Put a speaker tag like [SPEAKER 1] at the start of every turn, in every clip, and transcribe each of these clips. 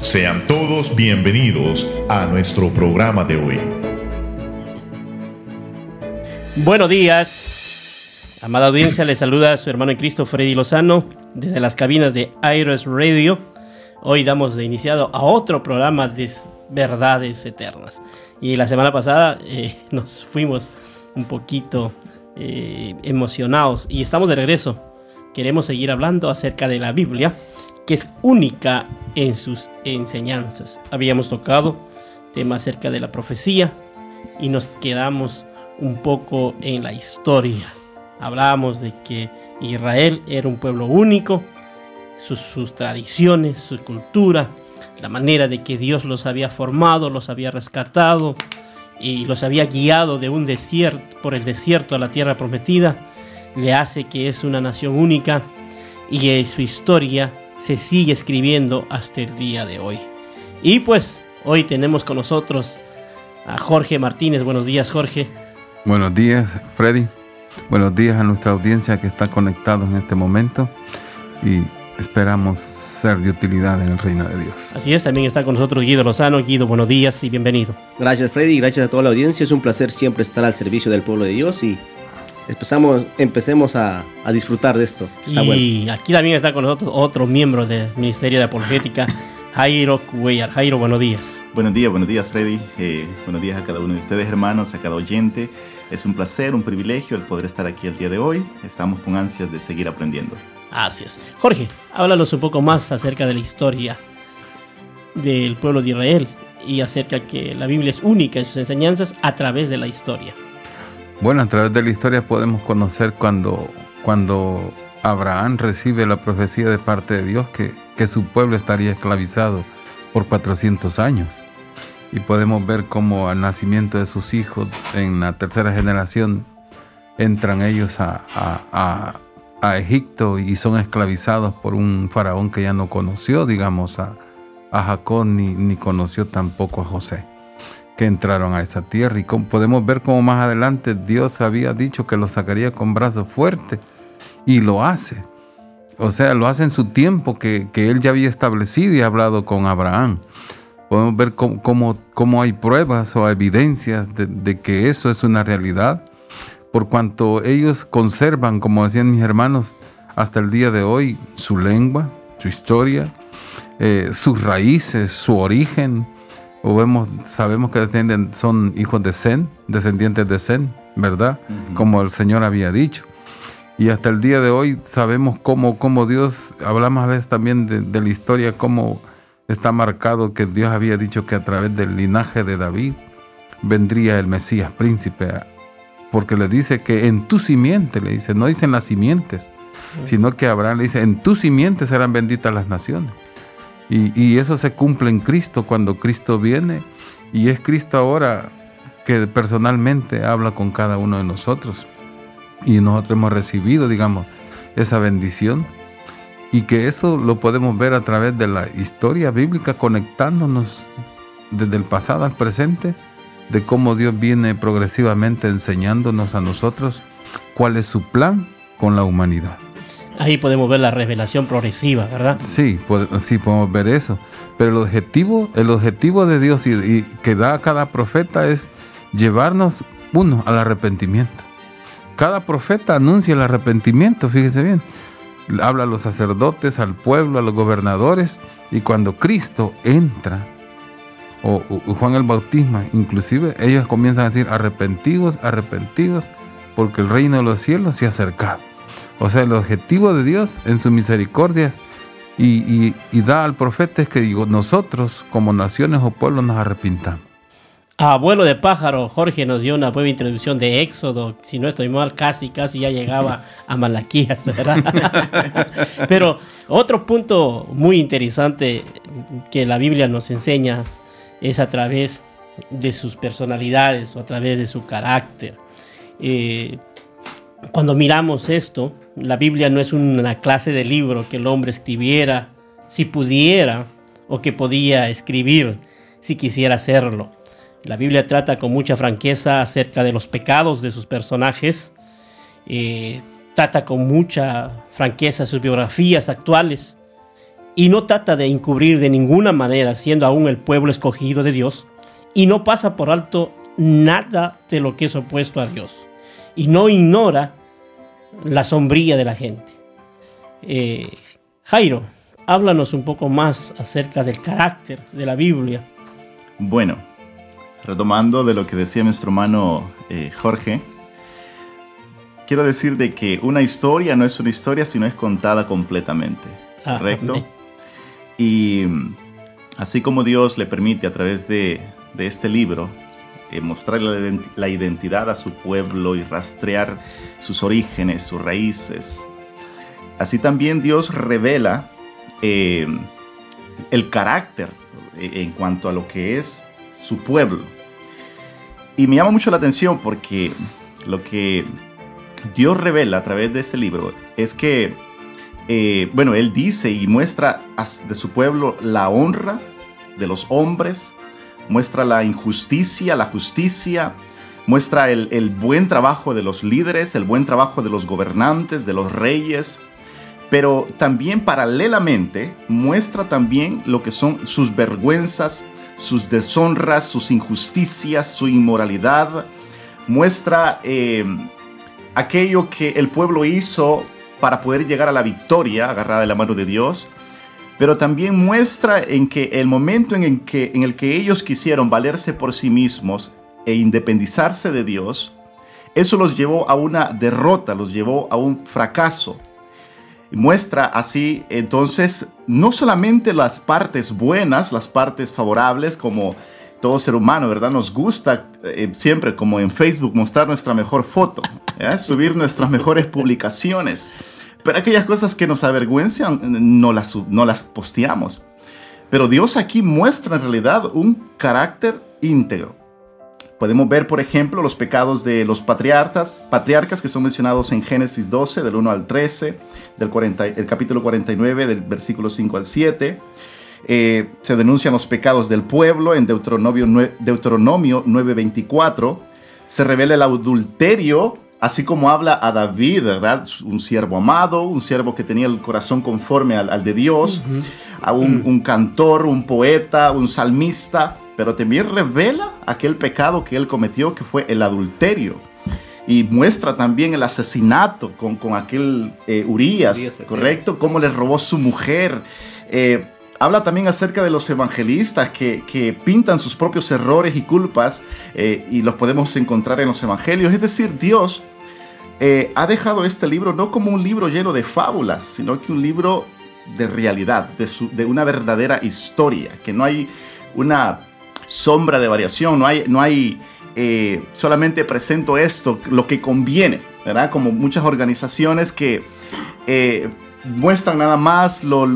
[SPEAKER 1] Sean todos bienvenidos a nuestro programa de hoy.
[SPEAKER 2] Buenos días. Amada audiencia, le saluda a su hermano en Cristo Freddy Lozano desde las cabinas de Iris Radio. Hoy damos de iniciado a otro programa de verdades eternas. Y la semana pasada eh, nos fuimos un poquito eh, emocionados y estamos de regreso. Queremos seguir hablando acerca de la Biblia que es única en sus enseñanzas. Habíamos tocado temas acerca de la profecía y nos quedamos un poco en la historia. Hablábamos de que Israel era un pueblo único, sus, sus, tradiciones, su cultura, la manera de que Dios los había formado, los había rescatado y los había guiado de un desierto por el desierto a la tierra prometida, le hace que es una nación única y su historia se sigue escribiendo hasta el día de hoy. Y pues hoy tenemos con nosotros a Jorge Martínez. Buenos días, Jorge.
[SPEAKER 3] Buenos días, Freddy. Buenos días a nuestra audiencia que está conectado en este momento y esperamos ser de utilidad en el reino de Dios.
[SPEAKER 2] Así es, también está con nosotros Guido Lozano. Guido, buenos días y bienvenido.
[SPEAKER 4] Gracias, Freddy, gracias a toda la audiencia. Es un placer siempre estar al servicio del pueblo de Dios y empezamos, empecemos a, a disfrutar de esto.
[SPEAKER 2] y aquí también está con nosotros otro miembro del Ministerio de Apologética, Jairo Cuellar. Jairo, buenos días.
[SPEAKER 5] Buenos días, buenos días Freddy. Eh, buenos días a cada uno de ustedes hermanos, a cada oyente. Es un placer, un privilegio el poder estar aquí el día de hoy. Estamos con ansias de seguir aprendiendo.
[SPEAKER 2] Así es. Jorge, háblanos un poco más acerca de la historia del pueblo de Israel y acerca que la Biblia es única en sus enseñanzas a través de la historia.
[SPEAKER 3] Bueno, a través de la historia podemos conocer cuando, cuando Abraham recibe la profecía de parte de Dios que, que su pueblo estaría esclavizado por 400 años. Y podemos ver cómo al nacimiento de sus hijos en la tercera generación entran ellos a, a, Egipto y son esclavizados por un faraón que ya no conoció, digamos, a, a Jacob ni, ni conoció tampoco a José que entraron a esa tierra. Y podemos ver cómo más adelante Dios había dicho que lo sacaría con brazo fuerte y lo hace. O sea, lo hace en su tiempo que, él ya había establecido y hablado con Abraham. Podemos ver cómo, cómo, hay pruebas o evidencias de, de, que eso es una realidad, por cuanto ellos conservan, como decían mis hermanos, hasta el día de hoy, su lengua, su historia, eh, sus raíces, su origen, o vemos, sabemos que son hijos de Zen, descendientes de Zen, ¿verdad? Como el Señor había dicho. Y hasta el día de hoy sabemos cómo, cómo Dios, hablamos a veces también de, la historia, cómo está marcado que Dios había dicho que a través del linaje de David vendría el Mesías, príncipe, porque le dice que en tu simiente, le dice, no dicen las simientes, sino que Abraham le dice, en tu simiente serán benditas las naciones. Y, eso se cumple en Cristo cuando Cristo viene. Y es Cristo ahora que personalmente habla con cada uno de nosotros. Y nosotros hemos recibido, digamos, esa bendición. Y que eso lo podemos ver a través de la historia bíblica, conectándonos desde el pasado al presente, de cómo Dios viene progresivamente enseñándonos a nosotros cuál es su plan con la humanidad.
[SPEAKER 2] Ahí podemos ver la revelación progresiva, ¿verdad?
[SPEAKER 3] Sí, sí podemos ver eso. Pero el objetivo, el objetivo de Dios y, que da cada profeta es llevarnos, uno, al arrepentimiento. Cada profeta anuncia el arrepentimiento, fíjese bien. Habla a los sacerdotes, al pueblo, a los gobernadores, y cuando Cristo entra, o, o Juan el Bautismo, inclusive ellos comienzan a decir, arrepentidos, arrepentidos, porque el reino de los cielos se ha acercado. O sea, el objetivo de Dios en su misericordia y, da al profeta es que digo, nosotros como naciones o pueblos nos arrepintamos.
[SPEAKER 2] Abuelo de pájaro, Jorge nos dio una buena introducción de Éxodo. Si no estoy mal, casi, casi ya llegaba a Malaquías, ¿verdad? Pero otro punto muy interesante que la Biblia nos enseña es a través de sus personalidades o a través de su carácter. Eh, cuando miramos esto, la Biblia no es una clase de libro que el hombre escribiera si pudiera o que podía escribir si quisiera hacerlo. La Biblia trata con mucha franqueza acerca de los pecados de sus personajes, eh, trata con mucha franqueza sus biografías actuales y no trata de encubrir de ninguna manera, siendo aún el pueblo escogido de Dios, y no pasa por alto nada de lo que es opuesto a Dios, y no ignora la sombría de la gente. Eh, Jairo, háblanos un poco más acerca del carácter de la Biblia.
[SPEAKER 5] Bueno, retomando de lo que decía nuestro hermano eh, Jorge, quiero decir de que una historia no es una historia si no es contada completamente,
[SPEAKER 2] Ah,
[SPEAKER 5] ¿correcto?
[SPEAKER 2] amén.
[SPEAKER 5] Y mm, así como Dios le permite a través de, de este libro eh, mostrar la, ident- la identidad a su pueblo y rastrear sus orígenes, sus raíces, así también Dios revela eh, el carácter eh, en cuanto a lo que es su pueblo. Y me llama mucho la atención porque lo que Dios revela a través de este libro es que, eh, bueno, Él dice y muestra de su pueblo la honra de los hombres, muestra la injusticia, la justicia, muestra el, el buen trabajo de los líderes, el buen trabajo de los gobernantes, de los reyes, pero también paralelamente muestra también lo que son sus vergüenzas, sus deshonras, sus injusticias, su inmoralidad, muestra eh, aquello que el pueblo hizo para poder llegar a la victoria agarrada de la mano de Dios, pero también muestra en que el momento en, el que, en el que ellos quisieron valerse por sí mismos e independizarse de Dios, eso los llevó a una derrota, los llevó a un fracaso. Muestra así entonces no solamente las partes buenas, las partes favorables, como todo ser humano, ¿verdad? Nos gusta eh, siempre, como en Facebook, mostrar nuestra mejor foto, ¿eh? subir nuestras mejores publicaciones. Pero aquellas cosas que nos avergüenzan, no las, no las posteamos. Pero Dios aquí muestra en realidad un carácter íntegro. Podemos ver, por ejemplo, los pecados de los patriarcas, patriarcas que son mencionados en Génesis 12, del 1 al 13, del 40, el capítulo 49, del versículo 5 al 7. Eh, se denuncian los pecados del pueblo en Deuteronomio, Deuteronomio 9:24. Se revela el adulterio, así como habla a David, ¿verdad? Un siervo amado, un siervo que tenía el corazón conforme al, al de Dios, a un, un cantor, un poeta, un salmista, pero también revela aquel pecado que él cometió, que fue el adulterio. Y muestra también el asesinato con, con aquel eh, Urias, ¿correcto? Cómo le robó su mujer. Eh, habla también acerca de los evangelistas que, que pintan sus propios errores y culpas eh, y los podemos encontrar en los evangelios. Es decir, Dios eh, ha dejado este libro no como un libro lleno de fábulas, sino que un libro de realidad, de, su- de una verdadera historia, que no hay una sombra de variación, no hay, no hay eh, solamente presento esto, lo que conviene, ¿verdad? Como muchas organizaciones que muestran nada más lo,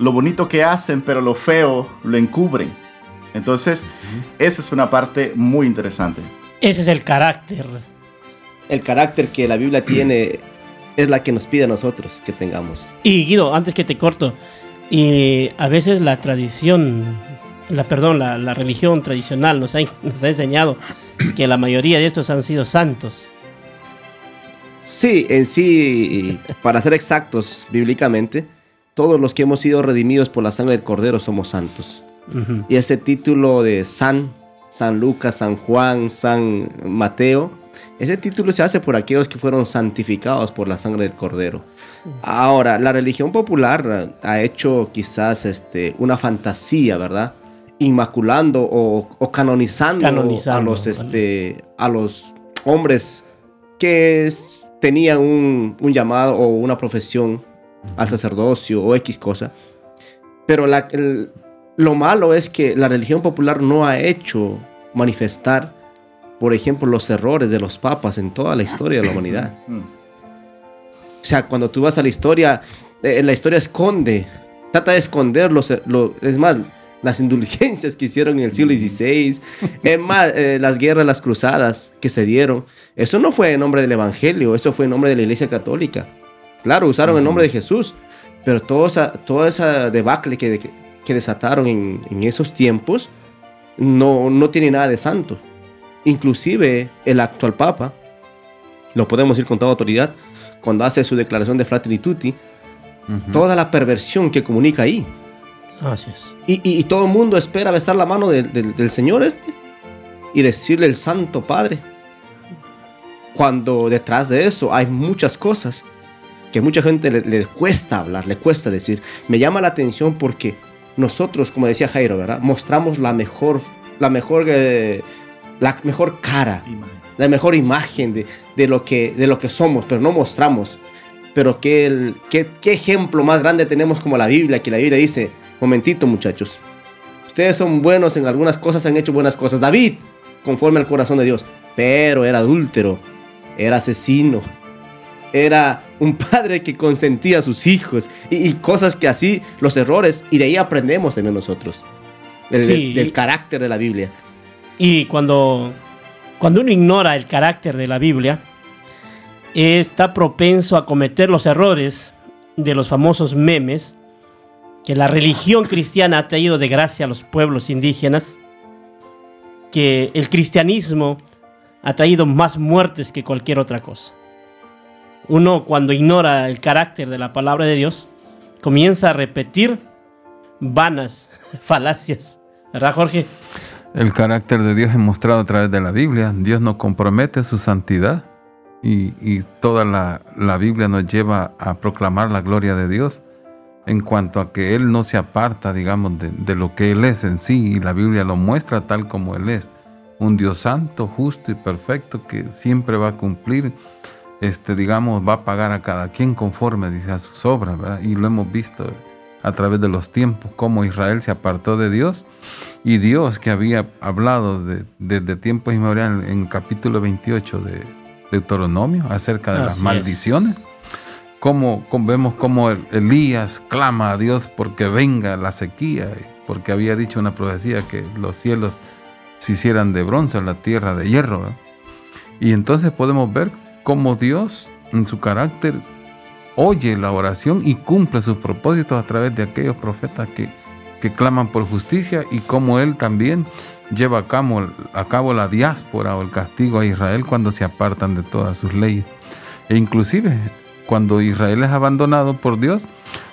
[SPEAKER 5] lo bonito que hacen, pero lo feo lo encubren. Entonces, esa es una parte muy interesante.
[SPEAKER 2] Ese es el carácter.
[SPEAKER 4] El carácter que la Biblia tiene es la que nos pide a nosotros que tengamos.
[SPEAKER 2] Y Guido, antes que te corto, y a veces la tradición, la perdón, la, la religión tradicional nos ha, nos ha enseñado que la mayoría de estos han sido santos.
[SPEAKER 4] Sí, en sí, para ser exactos bíblicamente, todos los que hemos sido redimidos por la sangre del Cordero somos santos. Y ese título de San, San Lucas, San Juan, San Mateo, ese título se hace por aquellos que fueron santificados por la sangre del Cordero. Ahora, la religión popular ha hecho quizás este, una fantasía, ¿verdad? Inmaculando o, o canonizando,
[SPEAKER 2] Canonizando,
[SPEAKER 4] a, los, este, a los hombres que tenían un, un llamado o una profesión al sacerdocio o X cosa. Pero la- el- lo malo es que la religión popular no ha hecho manifestar, por ejemplo, los errores de los papas en toda la historia de la humanidad.
[SPEAKER 5] Mm.
[SPEAKER 4] O sea, cuando tú vas a la historia, eh, la historia esconde, trata de esconder los, lo- es más, las indulgencias que hicieron en el siglo XVI, es más, eh, las guerras, las cruzadas que se dieron. Eso no fue en nombre del Evangelio, eso fue en nombre de la Iglesia Católica. Claro, usaron el nombre de Jesús, pero toda esa, toda esa debacle que, que, que desataron en, en esos tiempos no, no tiene nada de santo. Inclusive el actual Papa, lo podemos decir con toda autoridad, cuando hace su declaración de Fratelli Tutti, Toda la perversión que comunica ahí.
[SPEAKER 2] Así es.
[SPEAKER 4] Y, y- y todo el mundo espera besar la mano del, del- del Señor este y decirle el Santo Padre. Cuando detrás de eso hay muchas cosas que mucha gente le, le cuesta hablar, le cuesta decir. Me llama la atención porque nosotros, como decía Jairo, ¿verdad? Mostramos la mejor, la mejor, eh, la mejor cara,
[SPEAKER 5] Imagen.
[SPEAKER 4] la mejor imagen de, de lo, que, de lo que somos, pero no mostramos. Pero qué, el- qué, qué ejemplo más grande tenemos como la Biblia, que la Biblia dice, momentito muchachos, ustedes son buenos en algunas cosas, han hecho buenas cosas. David, conforme al corazón de Dios, pero era adúltero, era asesino, era un padre que consentía a sus hijos y, y cosas que así, los errores, y de ahí aprendemos también nosotros, del,
[SPEAKER 2] Sí.
[SPEAKER 4] del carácter de la Biblia.
[SPEAKER 2] Y cuando, cuando uno ignora el carácter de la Biblia, está propenso a cometer los errores de los famosos memes que la religión cristiana ha traído de gracia a los pueblos indígenas, que el cristianismo ha traído más muertes que cualquier otra cosa. Uno cuando ignora el carácter de la palabra de Dios, comienza a repetir vanas falacias. ¿Verdad, Jorge?
[SPEAKER 3] El carácter de Dios es mostrado a través de la Biblia. Dios nos compromete su santidad y, toda la, Biblia nos lleva a proclamar la gloria de Dios en cuanto a que Él no se aparta, digamos, de lo que Él es en sí y la Biblia lo muestra tal como Él es. Un Dios santo, justo y perfecto que siempre va a cumplir, este, digamos, va a pagar a cada quien conforme, dice, a sus obras, ¿verdad? Y lo hemos visto a través de los tiempos, cómo Israel se apartó de Dios y Dios que había hablado de- desde tiempos inmemoriales en el capítulo 28 de Deuteronomio acerca de
[SPEAKER 2] Así
[SPEAKER 3] las
[SPEAKER 2] es.
[SPEAKER 3] maldiciones. Como, como vemos cómo el- Elías clama a Dios porque venga la sequía, porque había dicho una profecía que los cielos se hicieran de bronce, la tierra de hierro. ¿verdad? Y entonces podemos ver cómo Dios en su carácter oye la oración y cumple sus propósitos a través de aquellos profetas que, que claman por justicia y cómo Él también lleva a cabo, a cabo la diáspora o el castigo a Israel cuando se apartan de todas sus leyes. E inclusive cuando Israel es abandonado por Dios,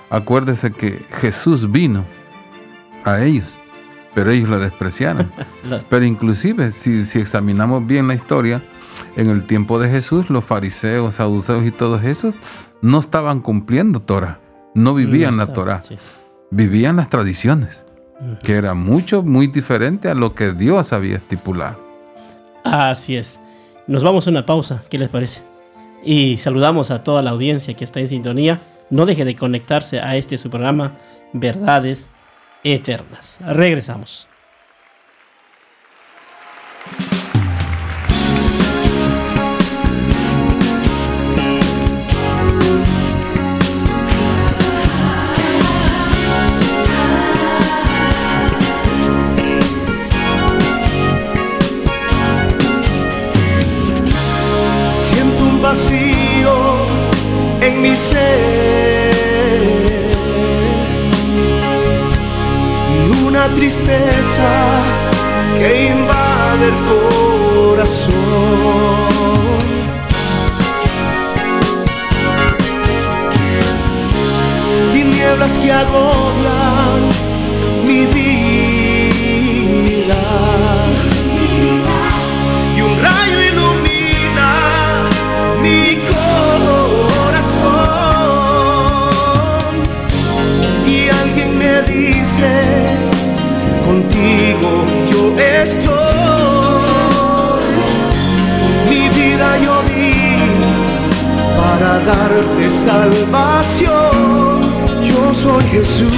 [SPEAKER 3] acuérdese que Jesús vino a ellos, pero ellos lo despreciaron. Pero inclusive, si, si examinamos bien la historia, en el tiempo de Jesús, los fariseos, saduceos y todos esos no estaban cumpliendo Torah, no vivían
[SPEAKER 2] no
[SPEAKER 3] la Torah,
[SPEAKER 2] sí.
[SPEAKER 3] vivían las tradiciones, que era mucho, muy diferente a lo que Dios había estipulado.
[SPEAKER 2] Así es. Nos vamos a una pausa, ¿qué les parece? Y saludamos a toda la audiencia que está en sintonía. No deje de conectarse a este su programa Verdades Eternas. Regresamos.
[SPEAKER 6] Contigo yo estoy. Mi vida yo di para darte salvación. Yo soy Jesús.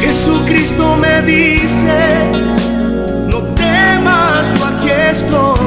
[SPEAKER 6] Jesucristo me dice, no temas, yo aquí estoy.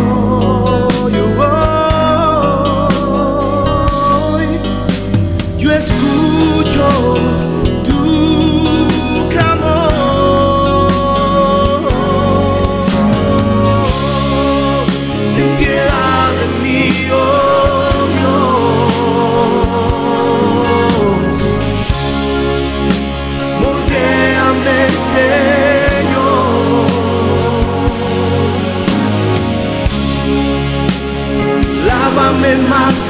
[SPEAKER 6] in
[SPEAKER 2] my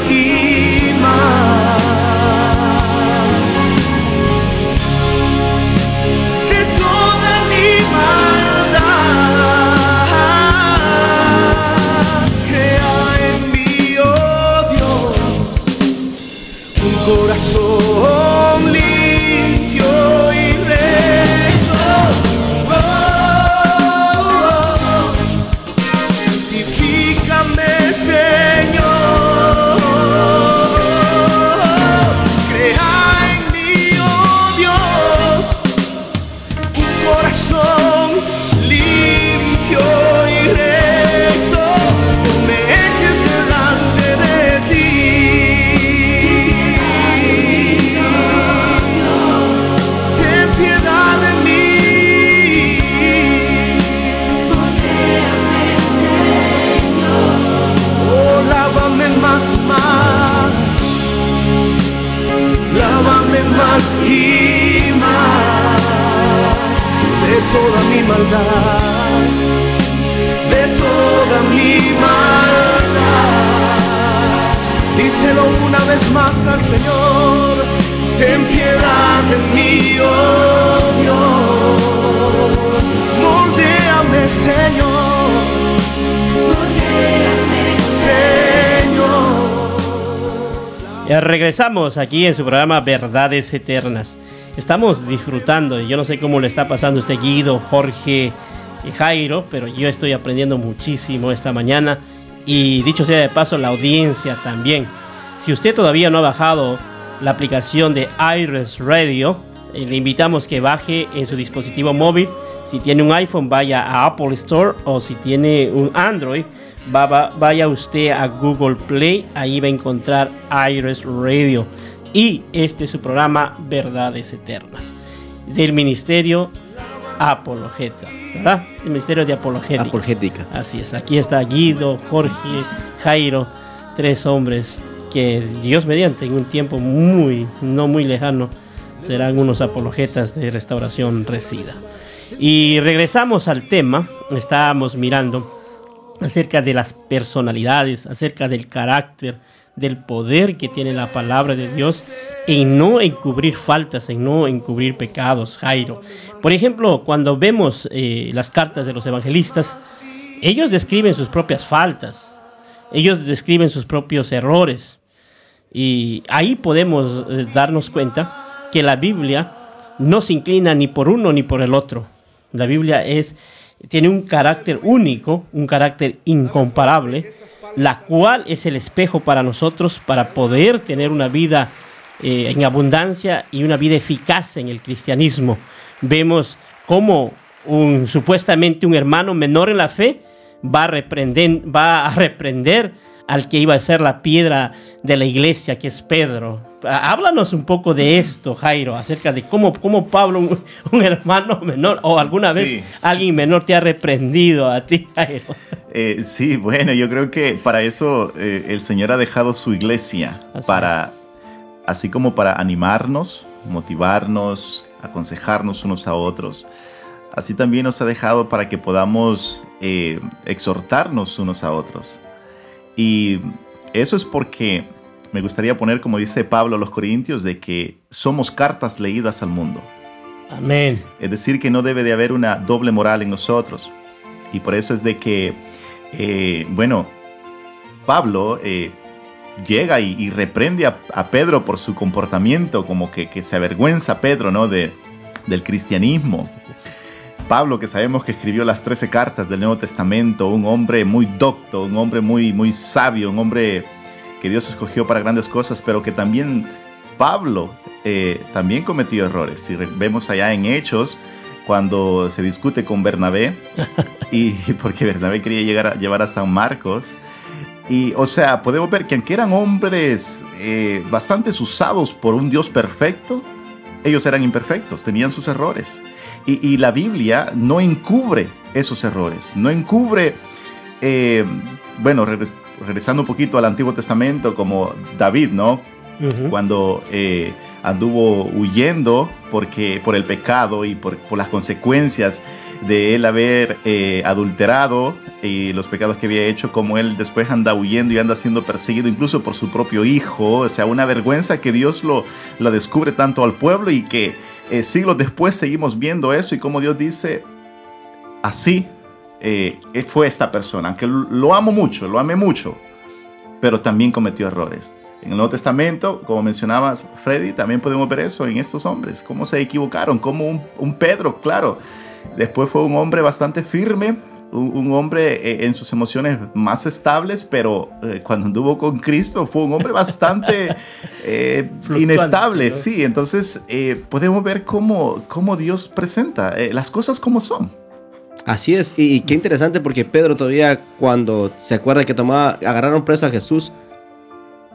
[SPEAKER 2] regresamos aquí en su programa Verdades Eternas. Estamos disfrutando, yo no sé cómo le está pasando a usted Guido, Jorge, y Jairo, pero yo estoy aprendiendo muchísimo esta mañana. Y dicho sea de paso, la audiencia también. Si usted todavía no ha bajado la aplicación de Iris Radio, eh, le invitamos que baje en su dispositivo móvil. Si tiene un iPhone, vaya a Apple Store o si tiene un Android, va- va- vaya usted a Google Play, ahí va a encontrar Iris Radio. Y este es su programa Verdades Eternas del Ministerio Apologeta, ¿verdad? El Ministerio de Apologética.
[SPEAKER 4] Apologética.
[SPEAKER 2] Así es, aquí está Guido, Jorge, Jairo, tres hombres que Dios mediante en un tiempo muy, no muy lejano, serán unos apologetas de restauración resida. Y regresamos al tema, estábamos mirando acerca de las personalidades, acerca del carácter, del poder que tiene la palabra de Dios en no encubrir faltas, en no encubrir pecados, Jairo. Por ejemplo, cuando vemos eh, las cartas de los evangelistas, ellos describen sus propias faltas, ellos describen sus propios errores. Y ahí podemos eh, darnos cuenta que la Biblia no se inclina ni por uno ni por el otro. La Biblia es, tiene un carácter único, un carácter incomparable, la cual es el espejo para nosotros para poder tener una vida eh, en abundancia y una vida eficaz en el cristianismo. Vemos cómo un, supuestamente un hermano menor en la fe va a, va a reprender al que iba a ser la piedra de la iglesia, que es Pedro. Ah, Háblanos un poco de esto, Jairo, acerca de cómo, cómo Pablo, un, un hermano menor, o alguna vez
[SPEAKER 5] Sí.
[SPEAKER 2] alguien menor te ha reprendido a ti, Jairo.
[SPEAKER 5] Eh, sí, bueno, yo creo que para eso eh, el Señor ha dejado su iglesia,
[SPEAKER 2] Así
[SPEAKER 5] para, así como para animarnos, motivarnos, aconsejarnos unos a otros. Así también nos ha dejado para que podamos eh, exhortarnos unos a otros. Y eso es porque me gustaría poner, como dice Pablo a los Corintios, de que somos cartas leídas al mundo.
[SPEAKER 2] Amén.
[SPEAKER 5] Es decir, que no debe de haber una doble moral en nosotros. Y por eso es de que, eh, bueno, Pablo eh, llega y, y reprende a, a Pedro por su comportamiento, como que, que se avergüenza Pedro, ¿no? De, del cristianismo. Pablo, que sabemos que escribió las 13 cartas del Nuevo Testamento, un hombre muy docto, un hombre muy, muy sabio, un hombre que Dios escogió para grandes cosas, pero que también Pablo eh, también cometió errores. Si vemos allá en Hechos, cuando se discute con Bernabé, y porque Bernabé quería llegar a, llevar a San Marcos, y o sea, podemos ver que aunque eran hombres eh, bastante usados por un Dios perfecto, ellos eran imperfectos, tenían sus errores. Y, y la Biblia no encubre esos errores, no encubre, eh, bueno, regres- regresando un poquito al Antiguo Testamento, como David, ¿no? Cuando eh, anduvo huyendo porque, por el pecado y por, por las consecuencias de él haber eh, adulterado y los pecados que había hecho, como él después anda huyendo y anda siendo perseguido incluso por su propio hijo. O sea, una vergüenza que Dios lo, lo descubre tanto al pueblo y que eh, siglos después seguimos viendo eso y como Dios dice, así eh, fue esta persona, aunque lo amo mucho, lo amé mucho, pero también cometió errores. En el Nuevo Testamento, como mencionabas, Freddy, también podemos ver eso en estos hombres, cómo se equivocaron, como un, un Pedro, claro, después fue un hombre bastante firme, un, un hombre eh, en sus emociones más estables, pero eh, cuando anduvo con Cristo fue un hombre bastante eh, inestable,
[SPEAKER 2] ¿no?
[SPEAKER 5] sí, entonces eh, podemos ver cómo, cómo Dios presenta eh, las cosas como son.
[SPEAKER 4] Así es, y, y qué interesante porque Pedro todavía cuando se acuerda que tomaba, agarraron preso a Jesús,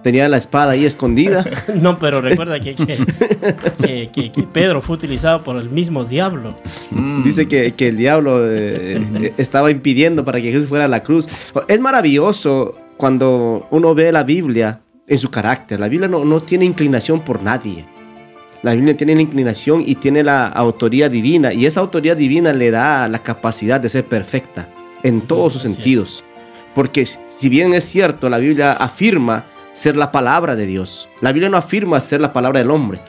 [SPEAKER 4] tenía la espada ahí escondida.
[SPEAKER 2] No, pero recuerda que, que, que- Pedro fue utilizado por el mismo diablo.
[SPEAKER 5] Mm.
[SPEAKER 4] Dice que, que el diablo eh, estaba impidiendo para que Jesús fuera a la cruz. Es maravilloso cuando uno ve la Biblia en su carácter. La Biblia no, no tiene inclinación por nadie. La Biblia tiene la inclinación y tiene la autoría divina. Y esa autoría divina le da la capacidad de ser perfecta en todos sus
[SPEAKER 2] es.
[SPEAKER 4] sentidos. Porque si bien es cierto, la Biblia afirma ser la palabra de Dios. La Biblia no afirma ser la palabra del hombre.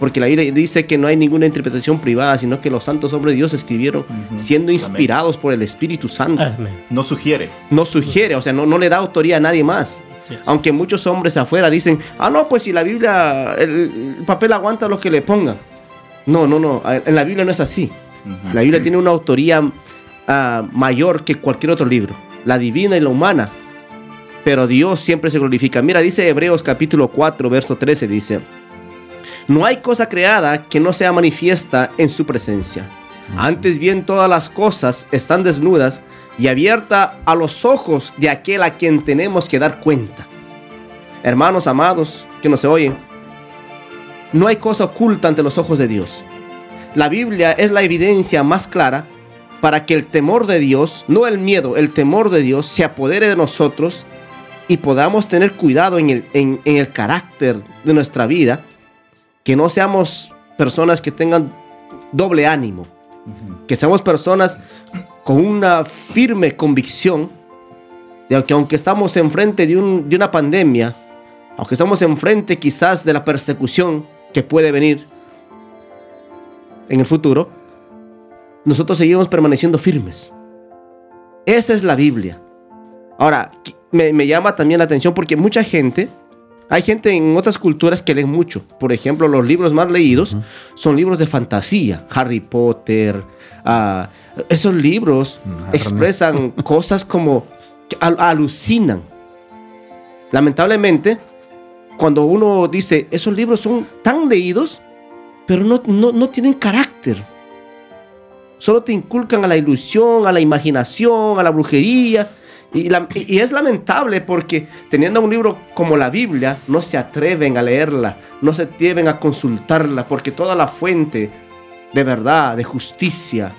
[SPEAKER 4] Porque la Biblia dice que no hay ninguna interpretación privada, sino que los santos hombres de Dios escribieron siendo
[SPEAKER 5] Amén.
[SPEAKER 4] inspirados por el Espíritu Santo.
[SPEAKER 2] Amén.
[SPEAKER 5] No sugiere.
[SPEAKER 4] No sugiere, o sea, no, no le da autoría a nadie más. Aunque muchos hombres afuera dicen, ah, no, pues si la Biblia, el, el papel aguanta lo que le pongan. No, no, no, en la Biblia no es así. La Biblia tiene una autoría ah, mayor que cualquier otro libro, la divina y la humana. Pero Dios siempre se glorifica. Mira, dice Hebreos capítulo 4, verso 13, dice, no hay cosa creada que no sea manifiesta en su presencia. Antes bien todas las cosas están desnudas y abiertas a los ojos de aquel a quien tenemos que dar cuenta. Hermanos amados que nos oyen, no hay cosa oculta ante los ojos de Dios. La Biblia es la evidencia más clara para que el temor de Dios, no el miedo, el temor de Dios se apodere de nosotros y podamos tener cuidado en el, en- en el carácter de nuestra vida, que no seamos personas que tengan doble ánimo, que seamos personas con una firme convicción de que aunque estamos enfrente de, un- de una pandemia, aunque estamos enfrente quizás de la persecución que puede venir en el futuro, nosotros seguimos permaneciendo firmes. Esa es la Biblia. Ahora, me, me llama también la atención porque mucha gente, hay gente en otras culturas que leen mucho. Por ejemplo, los libros más leídos son libros de fantasía. Harry Potter. ah, esos libros
[SPEAKER 3] Narnia.
[SPEAKER 4] expresan cosas como que al- alucinan. Lamentablemente, cuando uno dice, esos libros son tan leídos, pero no, no, no tienen carácter. Solo te inculcan a la ilusión, a la imaginación, a la brujería. Y, la- y- es lamentable porque teniendo un libro como la Biblia, no se atreven a leerla, no se atreven a consultarla, porque toda la fuente de verdad, de justicia,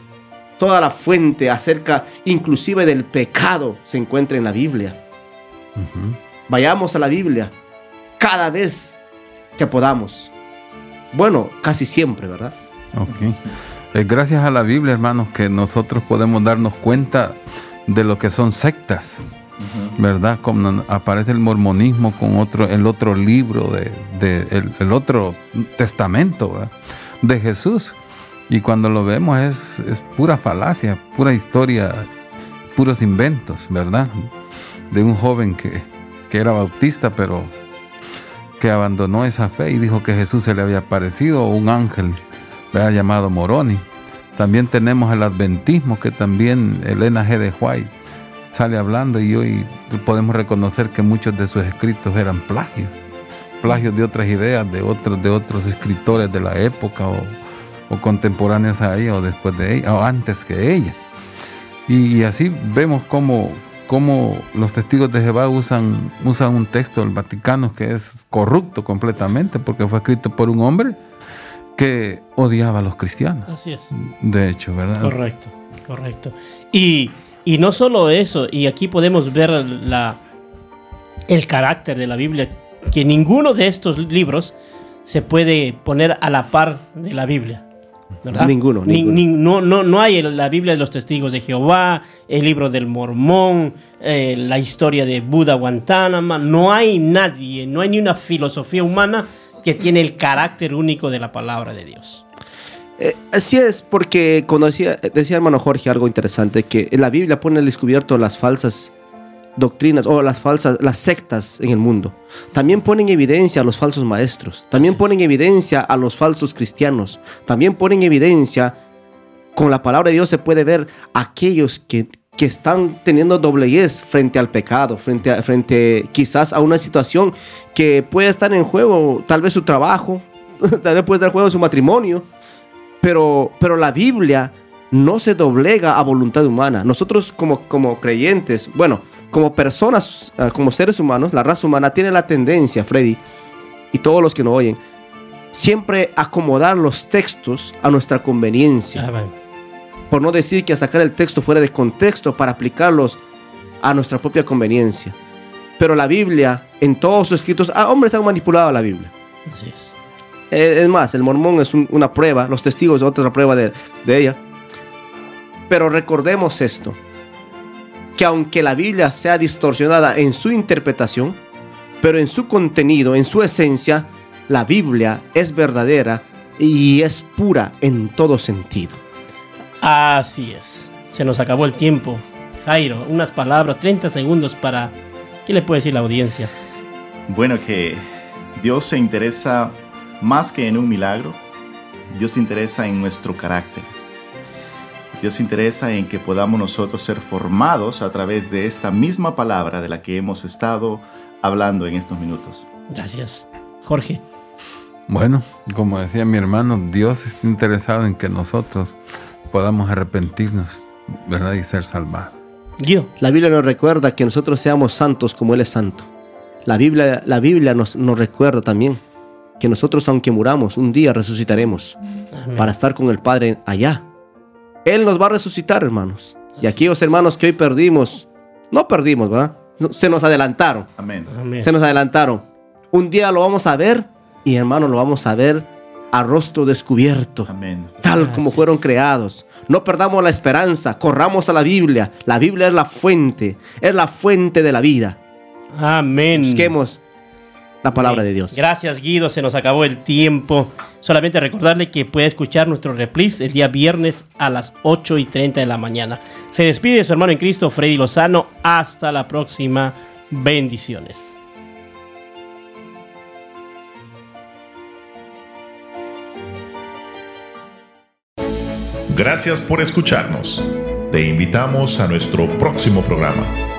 [SPEAKER 4] toda la fuente acerca inclusive del pecado se encuentra en la Biblia.
[SPEAKER 3] Ujú.
[SPEAKER 4] Vayamos a la Biblia cada vez que podamos. Bueno, casi siempre, ¿verdad?
[SPEAKER 3] Ok. Es gracias a la Biblia, hermanos, que nosotros podemos darnos cuenta de lo que son sectas. ¿verdad? Como aparece el mormonismo con otro, el otro libro de, de- el, el otro testamento ¿verdad? de Jesús. Y cuando lo vemos es, es pura falacia, pura historia, puros inventos, ¿verdad? De un joven que, que era bautista, pero que abandonó esa fe y dijo que Jesús se le había aparecido, un ángel ¿verdad? llamado Moroni. También tenemos el adventismo, que también Elena G. de White sale hablando y hoy podemos reconocer que muchos de sus escritos eran plagios, plagios de otras ideas, de otros, de otros escritores de la época o, o contemporáneos a ella o después de ella, o antes que ella. Y, así vemos cómo, cómo los testigos de Jehová usan, usan un texto del Vaticano que es corrupto completamente porque fue escrito por un hombre que odiaba a los cristianos.
[SPEAKER 2] Así es.
[SPEAKER 3] De hecho, ¿verdad?
[SPEAKER 2] Correcto, correcto. Y, y no solo eso, y aquí podemos ver la, el carácter de la Biblia, que ninguno de estos libros se puede poner a la par de la Biblia. ¿verdad?
[SPEAKER 4] Ninguno,
[SPEAKER 2] Ni-
[SPEAKER 4] ninguno.
[SPEAKER 2] ni- no, no, no hay la Biblia de los testigos de Jehová, el libro del Mormón, eh, la historia de Buda Guantánamo. No hay nadie, no hay ni una filosofía humana que tiene el carácter único de la palabra de Dios.
[SPEAKER 4] Eh, así es, porque cuando decía, decía hermano Jorge algo interesante, que la Biblia pone al descubierto las falsas doctrinas o las falsas, las sectas en el mundo. También ponen en evidencia a los falsos maestros. También ponen en evidencia a los falsos cristianos. También ponen en evidencia, con la palabra de Dios se puede ver aquellos que, que están teniendo dobleguez frente al pecado, frente, a, frente quizás a una situación que puede estar en juego, tal vez su trabajo, tal vez puede estar en juego su matrimonio, pero, pero la Biblia no se doblega a voluntad humana. Nosotros como, como creyentes, bueno, como personas, ah, como seres humanos, la raza humana tiene la tendencia, Freddy, y todos los que nos oyen, siempre acomodar los textos a nuestra conveniencia.
[SPEAKER 2] Ah,
[SPEAKER 4] Por no decir que a sacar el texto fuera de contexto para aplicarlos a nuestra propia conveniencia. Pero la Biblia, en todos sus escritos, ah, hombres han manipulado la Biblia.
[SPEAKER 2] Así es.
[SPEAKER 4] Es más, el mormón es un- una prueba, los testigos otra prueba de, de ella. Pero recordemos esto, que aunque la Biblia sea distorsionada en su interpretación, pero en su contenido, en su esencia, la Biblia es verdadera y es pura en todo sentido.
[SPEAKER 2] Así es. Se nos acabó el tiempo. Jairo, unas palabras, 30 segundos para... ¿Qué le puede decir la audiencia?
[SPEAKER 5] Bueno, que Dios se interesa más que en un milagro, Dios se interesa en nuestro carácter. Dios se interesa en que podamos nosotros ser formados a través de esta misma palabra de la que hemos estado hablando en estos minutos.
[SPEAKER 2] Gracias. Jorge.
[SPEAKER 3] Bueno, como decía mi hermano, Dios está interesado en que nosotros podamos arrepentirnos, ¿verdad? Y ser salvados.
[SPEAKER 2] Guido.
[SPEAKER 4] La Biblia nos recuerda que nosotros seamos santos como Él es santo. La Biblia, la Biblia nos, nos recuerda también que nosotros, aunque muramos, un día resucitaremos
[SPEAKER 2] Amén.
[SPEAKER 4] para estar con el Padre allá. Él nos va a resucitar, hermanos. Y aquellos hermanos que hoy perdimos, no perdimos, ¿verdad? No, Se nos adelantaron,
[SPEAKER 5] Amén.
[SPEAKER 2] Amén.
[SPEAKER 4] se nos adelantaron. Un día lo vamos a ver y hermanos lo vamos a ver a rostro descubierto,
[SPEAKER 5] Amén.
[SPEAKER 4] tal como
[SPEAKER 2] Así
[SPEAKER 4] fueron creados. No perdamos la esperanza, corramos a la Biblia. La Biblia es la fuente, es la fuente de la vida.
[SPEAKER 2] Amén.
[SPEAKER 4] Busquemos la palabra
[SPEAKER 2] Bien.
[SPEAKER 4] de Dios.
[SPEAKER 2] Gracias, Guido. Se nos acabó el tiempo. Solamente recordarle que puede escuchar nuestro reprise el día viernes a las 8 y 30 de la mañana. Se despide su hermano en Cristo, Freddy Lozano. Hasta la próxima. Bendiciones.
[SPEAKER 1] Gracias por escucharnos. Te invitamos a nuestro próximo programa.